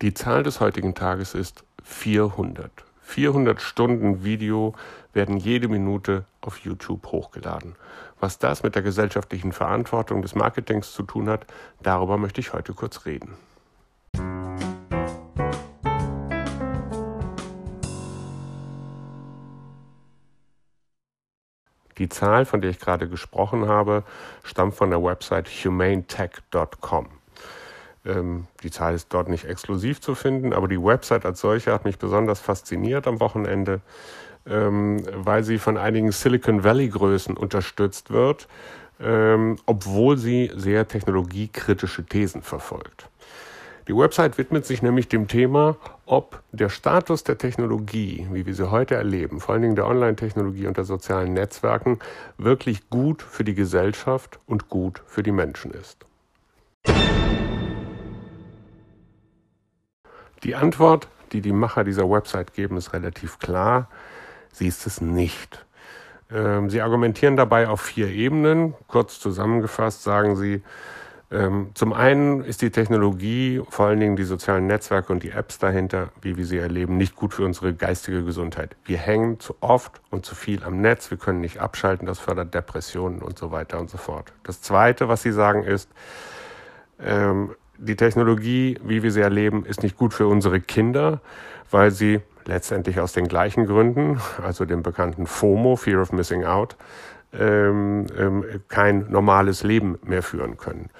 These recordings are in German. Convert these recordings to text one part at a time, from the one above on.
Die Zahl des heutigen Tages ist 400. 400 Stunden Video werden jede Minute auf YouTube hochgeladen. Was das mit der gesellschaftlichen Verantwortung des Marketings zu tun hat, darüber möchte ich heute kurz reden. Die Zahl, von der ich gerade gesprochen habe, stammt von der Website humanetech.com. Ähm, die Zahl ist dort nicht exklusiv zu finden, aber die Website als solche hat mich besonders fasziniert am Wochenende, ähm, weil sie von einigen Silicon Valley-Größen unterstützt wird, ähm, obwohl sie sehr technologiekritische Thesen verfolgt. Die Website widmet sich nämlich dem Thema, ob der Status der Technologie, wie wir sie heute erleben, vor allen Dingen der Online-Technologie und der sozialen Netzwerken, wirklich gut für die Gesellschaft und gut für die Menschen ist. Die Antwort, die die Macher dieser Website geben, ist relativ klar. Sie ist es nicht. Ähm, sie argumentieren dabei auf vier Ebenen. Kurz zusammengefasst sagen sie, ähm, zum einen ist die Technologie, vor allen Dingen die sozialen Netzwerke und die Apps dahinter, wie wir sie erleben, nicht gut für unsere geistige Gesundheit. Wir hängen zu oft und zu viel am Netz, wir können nicht abschalten, das fördert Depressionen und so weiter und so fort. Das Zweite, was sie sagen, ist, ähm, die Technologie, wie wir sie erleben, ist nicht gut für unsere Kinder, weil sie letztendlich aus den gleichen Gründen, also dem bekannten FOMO, Fear of Missing Out, ähm, ähm, kein normales Leben mehr führen können.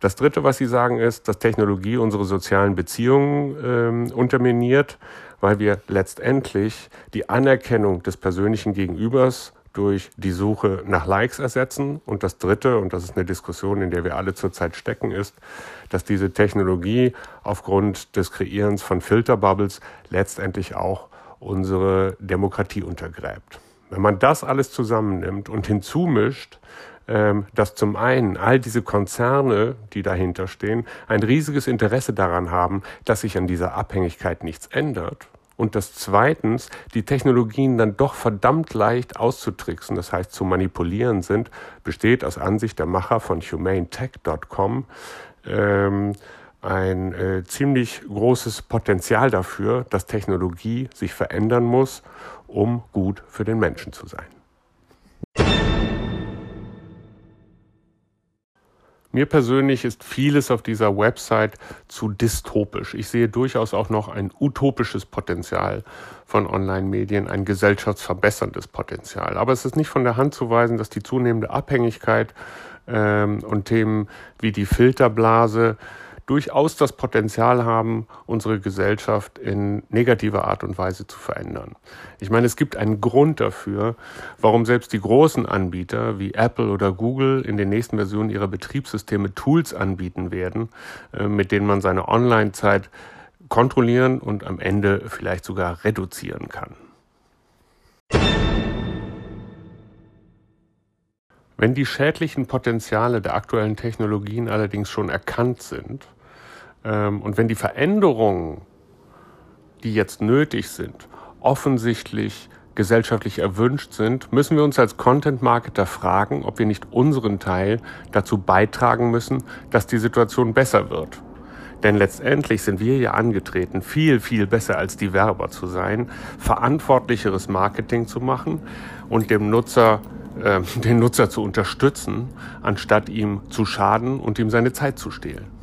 Das Dritte, was Sie sagen, ist, dass Technologie unsere sozialen Beziehungen ähm, unterminiert, weil wir letztendlich die Anerkennung des persönlichen Gegenübers durch die Suche nach Likes ersetzen. Und das Dritte, und das ist eine Diskussion, in der wir alle zurzeit stecken, ist, dass diese Technologie aufgrund des Kreierens von Filterbubbles letztendlich auch unsere Demokratie untergräbt. Wenn man das alles zusammennimmt und hinzumischt, ähm, dass zum einen all diese Konzerne, die dahinter stehen, ein riesiges Interesse daran haben, dass sich an dieser Abhängigkeit nichts ändert, und dass zweitens die Technologien dann doch verdammt leicht auszutricksen, das heißt zu manipulieren sind, besteht aus Ansicht der Macher von humanetech.com ähm, ein äh, ziemlich großes Potenzial dafür, dass Technologie sich verändern muss, um gut für den Menschen zu sein. Mir persönlich ist vieles auf dieser Website zu dystopisch. Ich sehe durchaus auch noch ein utopisches Potenzial von Online-Medien, ein gesellschaftsverbesserndes Potenzial. Aber es ist nicht von der Hand zu weisen, dass die zunehmende Abhängigkeit ähm, und Themen wie die Filterblase durchaus das Potenzial haben, unsere Gesellschaft in negativer Art und Weise zu verändern. Ich meine, es gibt einen Grund dafür, warum selbst die großen Anbieter wie Apple oder Google in den nächsten Versionen ihrer Betriebssysteme Tools anbieten werden, äh, mit denen man seine Online-Zeit kontrollieren und am Ende vielleicht sogar reduzieren kann. Wenn die schädlichen Potenziale der aktuellen Technologien allerdings schon erkannt sind, und wenn die Veränderungen, die jetzt nötig sind, offensichtlich gesellschaftlich erwünscht sind, müssen wir uns als Content-Marketer fragen, ob wir nicht unseren Teil dazu beitragen müssen, dass die Situation besser wird. Denn letztendlich sind wir ja angetreten, viel, viel besser als die Werber zu sein, verantwortlicheres Marketing zu machen und dem Nutzer, äh, den Nutzer zu unterstützen, anstatt ihm zu schaden und ihm seine Zeit zu stehlen.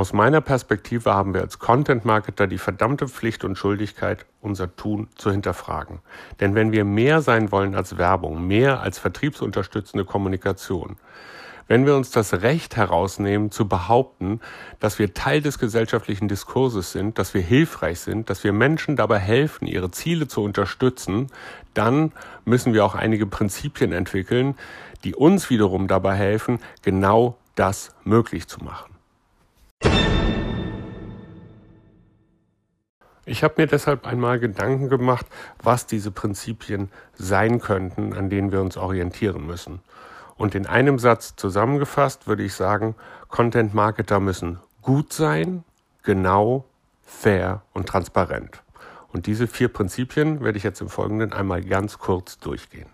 Aus meiner Perspektive haben wir als Content-Marketer die verdammte Pflicht und Schuldigkeit, unser Tun zu hinterfragen. Denn wenn wir mehr sein wollen als Werbung, mehr als vertriebsunterstützende Kommunikation, wenn wir uns das Recht herausnehmen zu behaupten, dass wir Teil des gesellschaftlichen Diskurses sind, dass wir hilfreich sind, dass wir Menschen dabei helfen, ihre Ziele zu unterstützen, dann müssen wir auch einige Prinzipien entwickeln, die uns wiederum dabei helfen, genau das möglich zu machen. Ich habe mir deshalb einmal Gedanken gemacht, was diese Prinzipien sein könnten, an denen wir uns orientieren müssen. Und in einem Satz zusammengefasst würde ich sagen, Content-Marketer müssen gut sein, genau, fair und transparent. Und diese vier Prinzipien werde ich jetzt im Folgenden einmal ganz kurz durchgehen.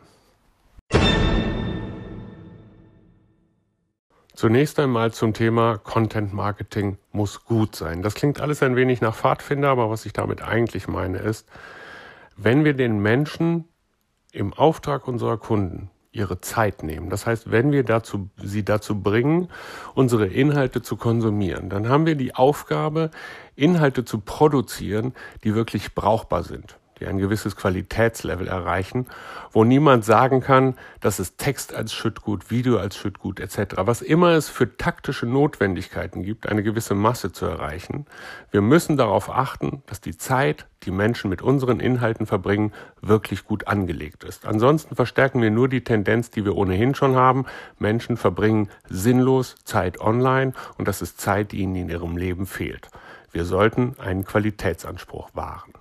Zunächst einmal zum Thema Content Marketing muss gut sein. Das klingt alles ein wenig nach Pfadfinder, aber was ich damit eigentlich meine ist, wenn wir den Menschen im Auftrag unserer Kunden ihre Zeit nehmen. Das heißt, wenn wir dazu, sie dazu bringen, unsere Inhalte zu konsumieren, dann haben wir die Aufgabe, Inhalte zu produzieren, die wirklich brauchbar sind die ein gewisses Qualitätslevel erreichen, wo niemand sagen kann, das ist Text als Schüttgut, Video als Schüttgut etc. Was immer es für taktische Notwendigkeiten gibt, eine gewisse Masse zu erreichen. Wir müssen darauf achten, dass die Zeit, die Menschen mit unseren Inhalten verbringen, wirklich gut angelegt ist. Ansonsten verstärken wir nur die Tendenz, die wir ohnehin schon haben. Menschen verbringen sinnlos Zeit online und das ist Zeit, die ihnen in ihrem Leben fehlt. Wir sollten einen Qualitätsanspruch wahren.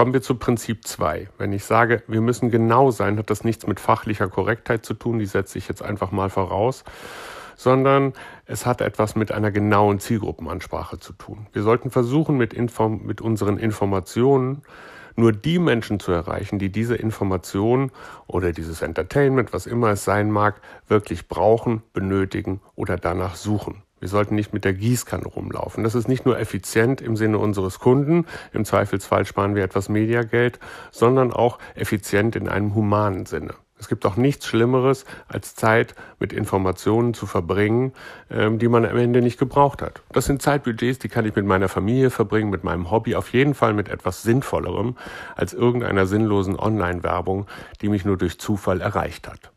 Kommen wir zu Prinzip 2. Wenn ich sage, wir müssen genau sein, hat das nichts mit fachlicher Korrektheit zu tun, die setze ich jetzt einfach mal voraus, sondern es hat etwas mit einer genauen Zielgruppenansprache zu tun. Wir sollten versuchen, mit, Inform mit unseren Informationen nur die Menschen zu erreichen, die diese Information oder dieses Entertainment, was immer es sein mag, wirklich brauchen, benötigen oder danach suchen. Wir sollten nicht mit der Gießkanne rumlaufen. Das ist nicht nur effizient im Sinne unseres Kunden, im Zweifelsfall sparen wir etwas Mediageld, sondern auch effizient in einem humanen Sinne. Es gibt auch nichts Schlimmeres, als Zeit mit Informationen zu verbringen, ähm, die man am Ende nicht gebraucht hat. Das sind Zeitbudgets, die kann ich mit meiner Familie verbringen, mit meinem Hobby, auf jeden Fall mit etwas Sinnvollerem als irgendeiner sinnlosen Online-Werbung, die mich nur durch Zufall erreicht hat.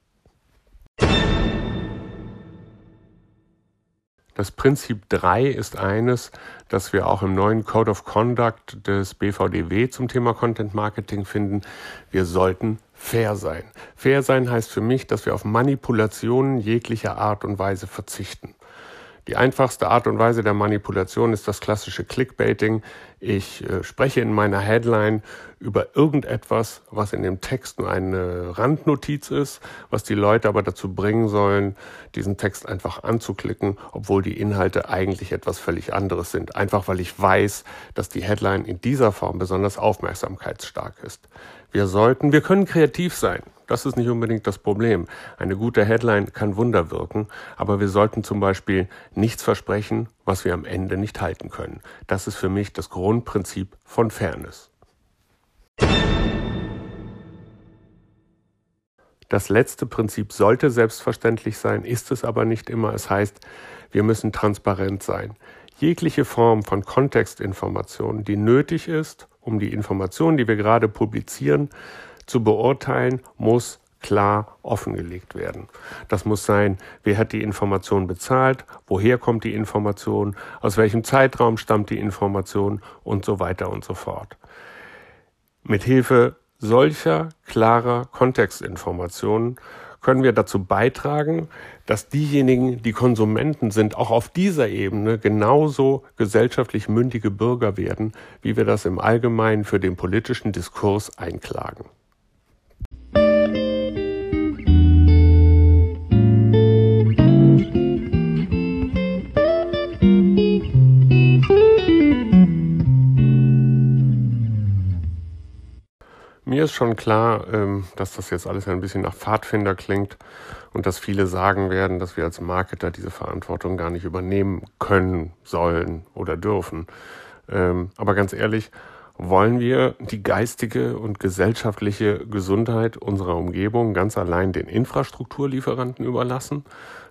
Das Prinzip 3 ist eines, das wir auch im neuen Code of Conduct des BVDW zum Thema Content Marketing finden. Wir sollten fair sein. Fair sein heißt für mich, dass wir auf Manipulationen jeglicher Art und Weise verzichten. Die einfachste Art und Weise der Manipulation ist das klassische Clickbaiting. Ich äh, spreche in meiner Headline über irgendetwas, was in dem Text nur eine Randnotiz ist, was die Leute aber dazu bringen sollen, diesen Text einfach anzuklicken, obwohl die Inhalte eigentlich etwas völlig anderes sind. Einfach weil ich weiß, dass die Headline in dieser Form besonders aufmerksamkeitsstark ist. Wir sollten, wir können kreativ sein. Das ist nicht unbedingt das Problem. Eine gute Headline kann Wunder wirken, aber wir sollten zum Beispiel nichts versprechen, was wir am Ende nicht halten können. Das ist für mich das Grundprinzip von Fairness. Das letzte Prinzip sollte selbstverständlich sein, ist es aber nicht immer. Es heißt, wir müssen transparent sein. Jegliche Form von Kontextinformation, die nötig ist, um die Informationen, die wir gerade publizieren, zu beurteilen, muss klar offengelegt werden. Das muss sein, wer hat die Information bezahlt, woher kommt die Information, aus welchem Zeitraum stammt die Information und so weiter und so fort. Mit Hilfe solcher klarer Kontextinformationen können wir dazu beitragen, dass diejenigen, die Konsumenten sind, auch auf dieser Ebene genauso gesellschaftlich mündige Bürger werden, wie wir das im Allgemeinen für den politischen Diskurs einklagen. Mir ist schon klar, ähm, dass das jetzt alles ein bisschen nach Pfadfinder klingt und dass viele sagen werden, dass wir als Marketer diese Verantwortung gar nicht übernehmen können, sollen oder dürfen. Ähm, aber ganz ehrlich, wollen wir die geistige und gesellschaftliche Gesundheit unserer Umgebung ganz allein den Infrastrukturlieferanten überlassen?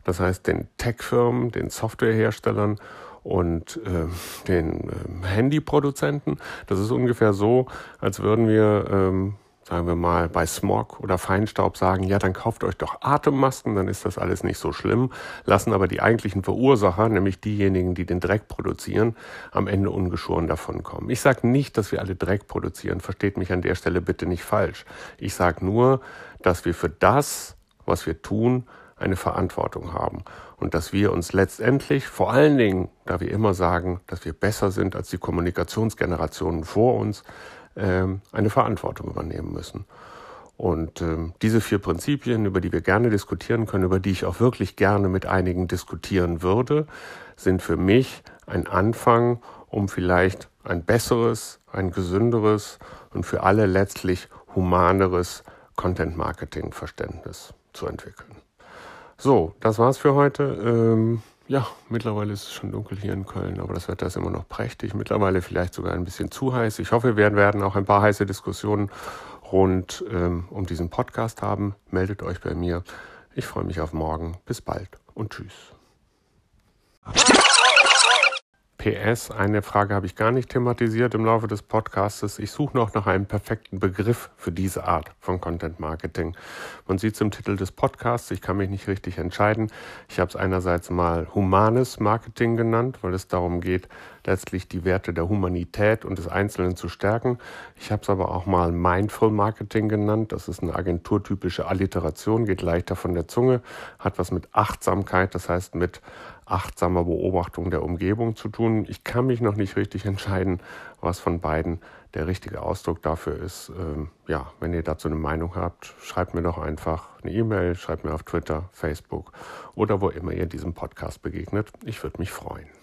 Das heißt den Tech-Firmen, den Softwareherstellern und äh, den äh, Handyproduzenten. Das ist ungefähr so, als würden wir, ähm, sagen wir mal, bei Smog oder Feinstaub sagen, ja, dann kauft euch doch Atemmasken, dann ist das alles nicht so schlimm, lassen aber die eigentlichen Verursacher, nämlich diejenigen, die den Dreck produzieren, am Ende ungeschoren davon kommen. Ich sage nicht, dass wir alle Dreck produzieren, versteht mich an der Stelle bitte nicht falsch. Ich sage nur, dass wir für das, was wir tun, eine Verantwortung haben und dass wir uns letztendlich vor allen Dingen, da wir immer sagen, dass wir besser sind als die Kommunikationsgenerationen vor uns, ähm, eine Verantwortung übernehmen müssen. Und ähm, diese vier Prinzipien, über die wir gerne diskutieren können, über die ich auch wirklich gerne mit einigen diskutieren würde, sind für mich ein Anfang, um vielleicht ein besseres, ein gesünderes und für alle letztlich humaneres Content-Marketing-Verständnis zu entwickeln. So, das war's für heute. Ähm, ja, mittlerweile ist es schon dunkel hier in Köln, aber das Wetter ist immer noch prächtig. Mittlerweile vielleicht sogar ein bisschen zu heiß. Ich hoffe, wir werden auch ein paar heiße Diskussionen rund ähm, um diesen Podcast haben. Meldet euch bei mir. Ich freue mich auf morgen. Bis bald und tschüss. PS, eine Frage habe ich gar nicht thematisiert im Laufe des Podcasts. Ich suche noch nach einem perfekten Begriff für diese Art von Content Marketing. Man sieht es im Titel des Podcasts, ich kann mich nicht richtig entscheiden. Ich habe es einerseits mal humanes Marketing genannt, weil es darum geht, letztlich die Werte der Humanität und des Einzelnen zu stärken. Ich habe es aber auch mal Mindful Marketing genannt. Das ist eine agenturtypische Alliteration, geht leichter von der Zunge, hat was mit Achtsamkeit, das heißt mit achtsamer Beobachtung der Umgebung zu tun. Ich kann mich noch nicht richtig entscheiden, was von beiden der richtige Ausdruck dafür ist. Ähm, ja, wenn ihr dazu eine Meinung habt, schreibt mir doch einfach eine E-Mail, schreibt mir auf Twitter, Facebook oder wo immer ihr diesem Podcast begegnet. Ich würde mich freuen.